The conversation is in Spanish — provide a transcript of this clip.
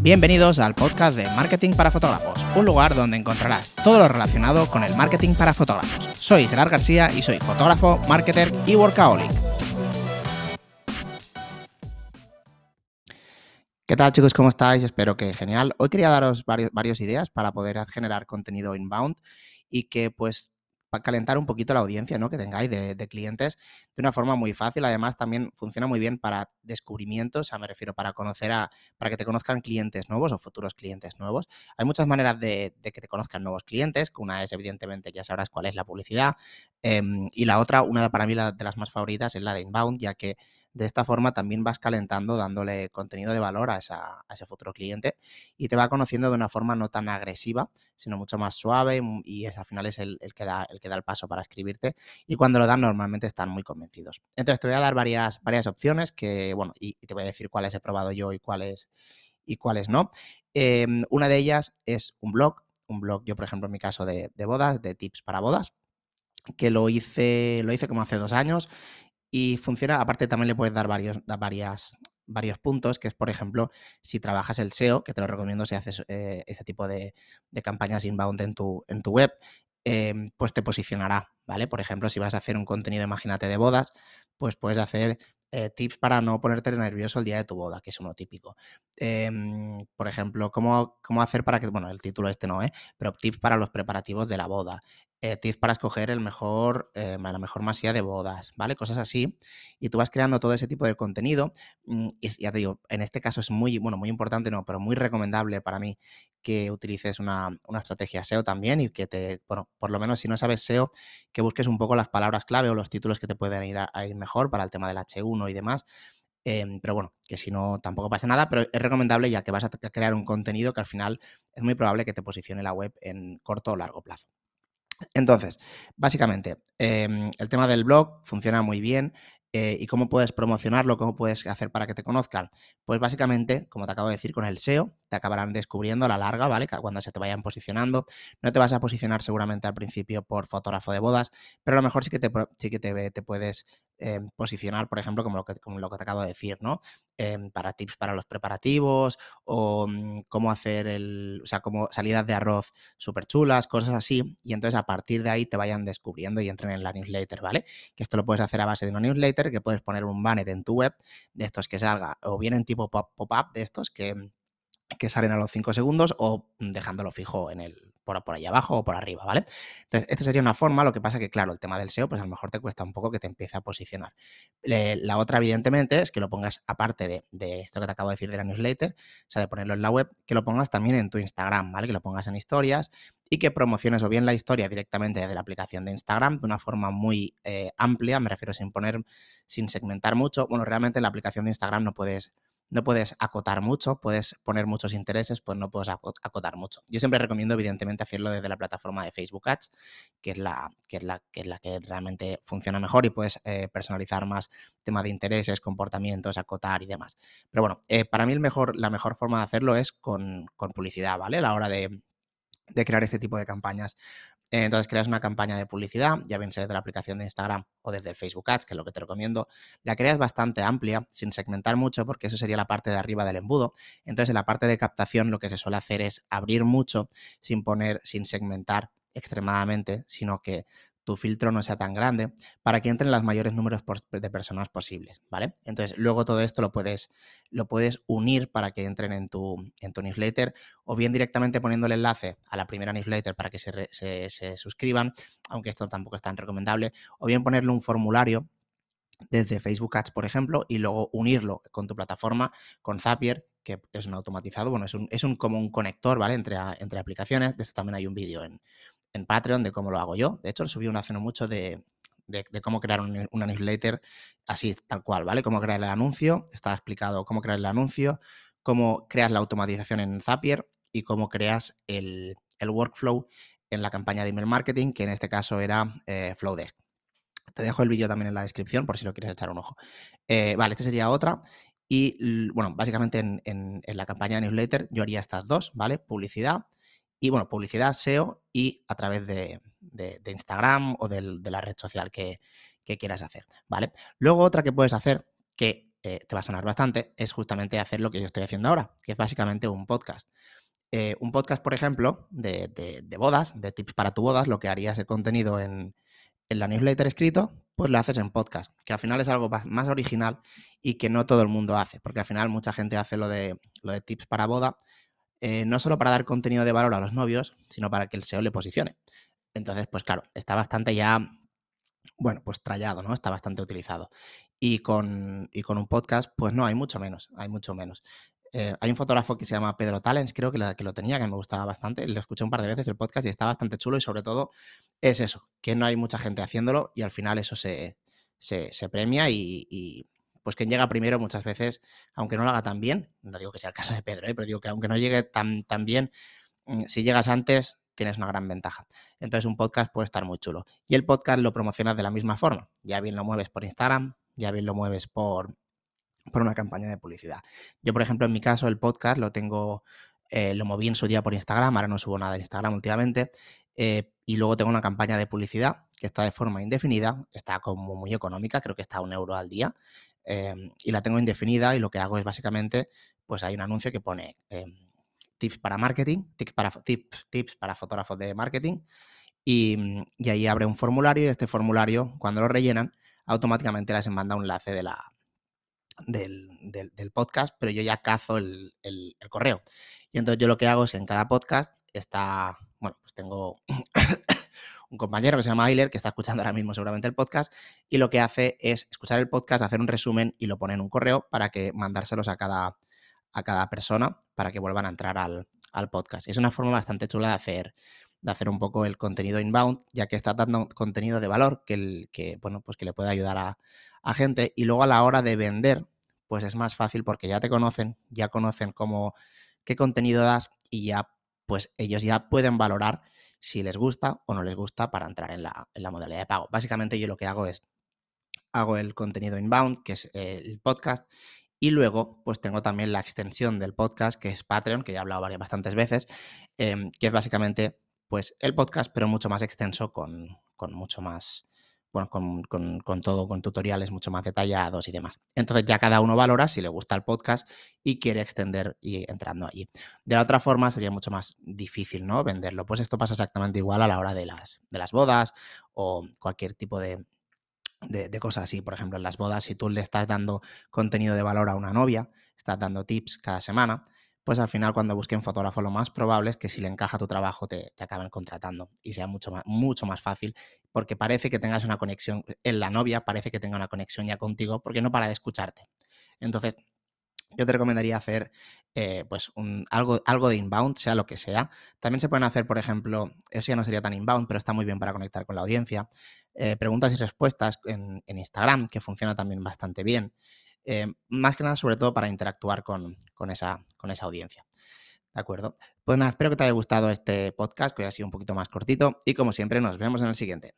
Bienvenidos al podcast de Marketing para Fotógrafos, un lugar donde encontrarás todo lo relacionado con el marketing para fotógrafos. Soy Gerard García y soy fotógrafo, marketer y workaholic. ¿Qué tal chicos? ¿Cómo estáis? Espero que genial. Hoy quería daros varias ideas para poder generar contenido inbound y que pues para calentar un poquito la audiencia ¿no? que tengáis de, clientes de una forma muy fácil. Además, también funciona muy bien para descubrimientos, o sea, me refiero para conocer a, para que te conozcan clientes nuevos o futuros clientes nuevos. Hay muchas maneras de, que te conozcan nuevos clientes, que una es, evidentemente, ya sabrás cuál es la publicidad. Em, y la otra, una de, para mí la, de las más favoritas, es la de inbound, ya que de esta forma también vas calentando, dándole contenido de valor a, ese futuro cliente y te va conociendo de una forma no tan agresiva, sino mucho más suave y al final es el, que da, el que da el paso para escribirte y cuando lo dan normalmente están muy convencidos. Entonces te voy a dar varias, varias opciones que, bueno, y, te voy a decir cuáles he probado yo y cuáles, y cuáles no. Em, una de ellas es un blog, un blog yo por ejemplo en mi caso de, de bodas, de tips para bodas que lo hice, lo hice como hace dos años y funciona, aparte también le puedes dar varios, varias, varios puntos, que es, por ejemplo, si trabajas el SEO, que te lo recomiendo si haces eh, ese tipo de, campañas inbound en tu, en tu web, em, pues te posicionará, ¿vale? Por ejemplo, si vas a hacer un contenido, imagínate, de bodas, pues puedes hacer eh, tips para no ponerte nervioso el día de tu boda, que es uno típico. Em, por ejemplo, ¿cómo, cómo, hacer para que, bueno, el título este no, ¿eh? Pero tips para los preparativos de la boda. Eh, tips para escoger el mejor, eh, la mejor masía de bodas, ¿vale? Cosas así. Y tú vas creando todo ese tipo de contenido. Mm, y ya te digo, en este caso es muy, bueno, muy importante, no, pero muy recomendable para mí que utilices una, estrategia SEO también y que te, bueno, por lo menos si no sabes SEO, que busques un poco las palabras clave o los títulos que te pueden ir a, ir mejor para el tema del H1 y demás. Em, pero bueno, que si no tampoco pasa nada, pero es recomendable ya que vas a crear un contenido que al final es muy probable que te posicione la web en corto o largo plazo. Entonces, básicamente, em, el tema del blog funciona muy bien. Eh, ¿Y cómo puedes promocionarlo? ¿Cómo puedes hacer para que te conozcan? Pues básicamente, como te acabo de decir, con el SEO te acabarán descubriendo a la larga, ¿vale? Cuando se te vayan posicionando. No te vas a posicionar seguramente al principio por fotógrafo de bodas, pero a lo mejor sí que te, sí que te, te puedes Em, posicionar, por ejemplo, como lo, que, como lo que te acabo de decir, ¿no? Em, para tips para los preparativos o mm, cómo hacer el, o sea, como salidas de arroz súper chulas, cosas así. Y entonces a partir de ahí te vayan descubriendo y entren en la newsletter, ¿vale? Que esto lo puedes hacer a base de una newsletter, que puedes poner un banner en tu web de estos que salga, o bien en tipo pop-up de estos que, que salen a los 5 segundos o dejándolo fijo en el, por, por ahí abajo o por arriba, ¿vale? Entonces, esta sería una forma, lo que pasa que, claro, el tema del SEO, pues a lo mejor te cuesta un poco que te empiece a posicionar. la otra, evidentemente, es que lo pongas, aparte de, esto que te acabo de decir de la newsletter, o sea, de ponerlo en la web, que lo pongas también en tu Instagram, ¿vale? Que lo pongas en historias y que promociones o bien la historia directamente desde la aplicación de Instagram de una forma muy eh, amplia, me refiero sin poner, sin segmentar mucho. Bueno, realmente en la aplicación de Instagram no puedes no puedes acotar mucho, puedes poner muchos intereses, pues no puedes acotar mucho. Yo siempre recomiendo, evidentemente, hacerlo desde la plataforma de Facebook Ads, que es la que, es la, que, es la que realmente funciona mejor y puedes eh, personalizar más tema de intereses, comportamientos, acotar y demás. Pero bueno, eh, para mí el mejor, la mejor forma de hacerlo es con, publicidad, ¿vale? A la hora de, de crear este tipo de campañas. Entonces creas una campaña de publicidad, ya bien sea desde la aplicación de Instagram o desde el Facebook Ads, que es lo que te recomiendo. La creas bastante amplia, sin segmentar mucho, porque eso sería la parte de arriba del embudo. Entonces en la parte de captación lo que se suele hacer es abrir mucho sin poner, sin segmentar extremadamente, sino que tu filtro no sea tan grande para que entren los mayores números de personas posibles, ¿vale? Entonces, luego todo esto lo puedes, lo puedes unir para que entren en tu, newsletter o bien directamente poniendo el enlace a la primera newsletter para que se, se suscriban, aunque esto tampoco es tan recomendable, o bien ponerle un formulario desde Facebook Ads, por ejemplo, y luego unirlo con tu plataforma, con Zapier, que es un automatizado, bueno, es un, es un como un conector, ¿vale? Entre, entre aplicaciones. De esto también hay un vídeo en, en Patreon de cómo lo hago yo. De hecho, subí una hace mucho de, cómo crear una newsletter así, tal cual, ¿vale? Cómo crear el anuncio. Está explicado cómo crear el anuncio, cómo creas la automatización en Zapier y cómo creas el, workflow en la campaña de email marketing, que en este caso era eh, Flowdesk. Te dejo el vídeo también en la descripción por si lo quieres echar un ojo. Eh, vale, esta sería otra. Y bueno, básicamente en, en, la campaña de newsletter yo haría estas dos, ¿vale? Publicidad y bueno, publicidad, SEO y a través de, Instagram o de la red social que, quieras hacer, ¿vale? Luego otra que puedes hacer, que eh, te va a sonar bastante, es justamente hacer lo que yo estoy haciendo ahora, que es básicamente un podcast. Eh, un podcast, por ejemplo, de, de, bodas, de tips para tu bodas, lo que harías el contenido en, en, la newsletter escrito, pues lo haces en podcast, que al final es algo más original y que no todo el mundo hace, porque al final mucha gente hace lo de, lo de tips para boda, eh, no solo para dar contenido de valor a los novios, sino para que el SEO le posicione. Entonces, pues claro, está bastante ya, bueno, pues trallado, ¿no? Está bastante utilizado. Y con, y con un podcast, pues no, hay mucho menos, hay mucho menos. Eh, hay un fotógrafo que se llama Pedro Talens, creo que, que, lo tenía, que me gustaba bastante. Lo escuché un par de veces el podcast y está bastante chulo y sobre todo es eso, que no hay mucha gente haciéndolo y al final eso se, se, premia y, pues quien llega primero muchas veces, aunque no lo haga tan bien, no digo que sea el caso de Pedro, ¿eh? pero digo que aunque no llegue tan, tan bien, mm, si llegas antes tienes una gran ventaja. Entonces un podcast puede estar muy chulo. Y el podcast lo promocionas de la misma forma. Ya bien lo mueves por Instagram, ya bien lo mueves por, por una campaña de publicidad. Yo, por ejemplo, en mi caso, el podcast lo tengo, eh, lo moví en su día por Instagram, ahora no subo nada en Instagram últimamente, eh, y luego tengo una campaña de publicidad que está de forma indefinida, está como muy económica, creo que está a un euro al día, em, y la tengo indefinida y lo que hago es básicamente, pues hay un anuncio que pone em, tips para marketing, tips para, tips, tips para fotógrafos de marketing, y, y ahí abre un formulario y este formulario, cuando lo rellenan, automáticamente les manda un enlace de la, del, del, podcast, pero yo ya cazo el, el, correo. Y entonces yo lo que hago es en cada podcast está, bueno, pues tengo un compañero que se llama Ailer, que está escuchando ahora mismo seguramente el podcast, y lo que hace es escuchar el podcast, hacer un resumen y lo pone en un correo para que mandárselos a cada, a cada persona para que vuelvan a entrar al, al podcast. es una forma bastante chula de hacer, de hacer un poco el contenido inbound, ya que está dando contenido de valor que, el, que, bueno, pues que le puede ayudar a, a gente y luego a la hora de vender, pues es más fácil porque ya te conocen, ya conocen cómo, qué contenido das y ya, pues ellos ya pueden valorar si les gusta o no les gusta para entrar en la, en la modalidad de pago. Básicamente yo lo que hago es, hago el contenido inbound, que es el podcast, y luego, pues tengo también la extensión del podcast, que es Patreon, que ya he hablado varias, bastantes veces, em, que es básicamente, pues, el podcast, pero mucho más extenso, con, con mucho más, con, todo, con tutoriales mucho más detallados y demás. Entonces ya cada uno valora si le gusta el podcast y quiere extender y entrando allí. De la otra forma sería mucho más difícil, ¿no? Venderlo. Pues esto pasa exactamente igual a la hora de las, de las bodas o cualquier tipo de, de, cosas así. Por ejemplo, en las bodas, si tú le estás dando contenido de valor a una novia, estás dando tips cada semana, pues al final cuando busquen fotógrafo lo más probable es que si le encaja tu trabajo te, te, acaben contratando y sea mucho más, mucho más fácil porque parece que tengas una conexión, en la novia parece que tenga una conexión ya contigo porque no para de escucharte. Entonces, yo te recomendaría hacer eh, pues algo, algo de inbound, sea lo que sea. También se pueden hacer, por ejemplo, eso ya no sería tan inbound, pero está muy bien para conectar con la audiencia. Eh, preguntas y respuestas en, Instagram, que funciona también bastante bien. Eh, más que nada, sobre todo para interactuar con, esa, con esa audiencia. ¿De acuerdo? Pues nada, espero que te haya gustado este podcast, que hoy ha sido un poquito más cortito y como siempre nos vemos en el siguiente.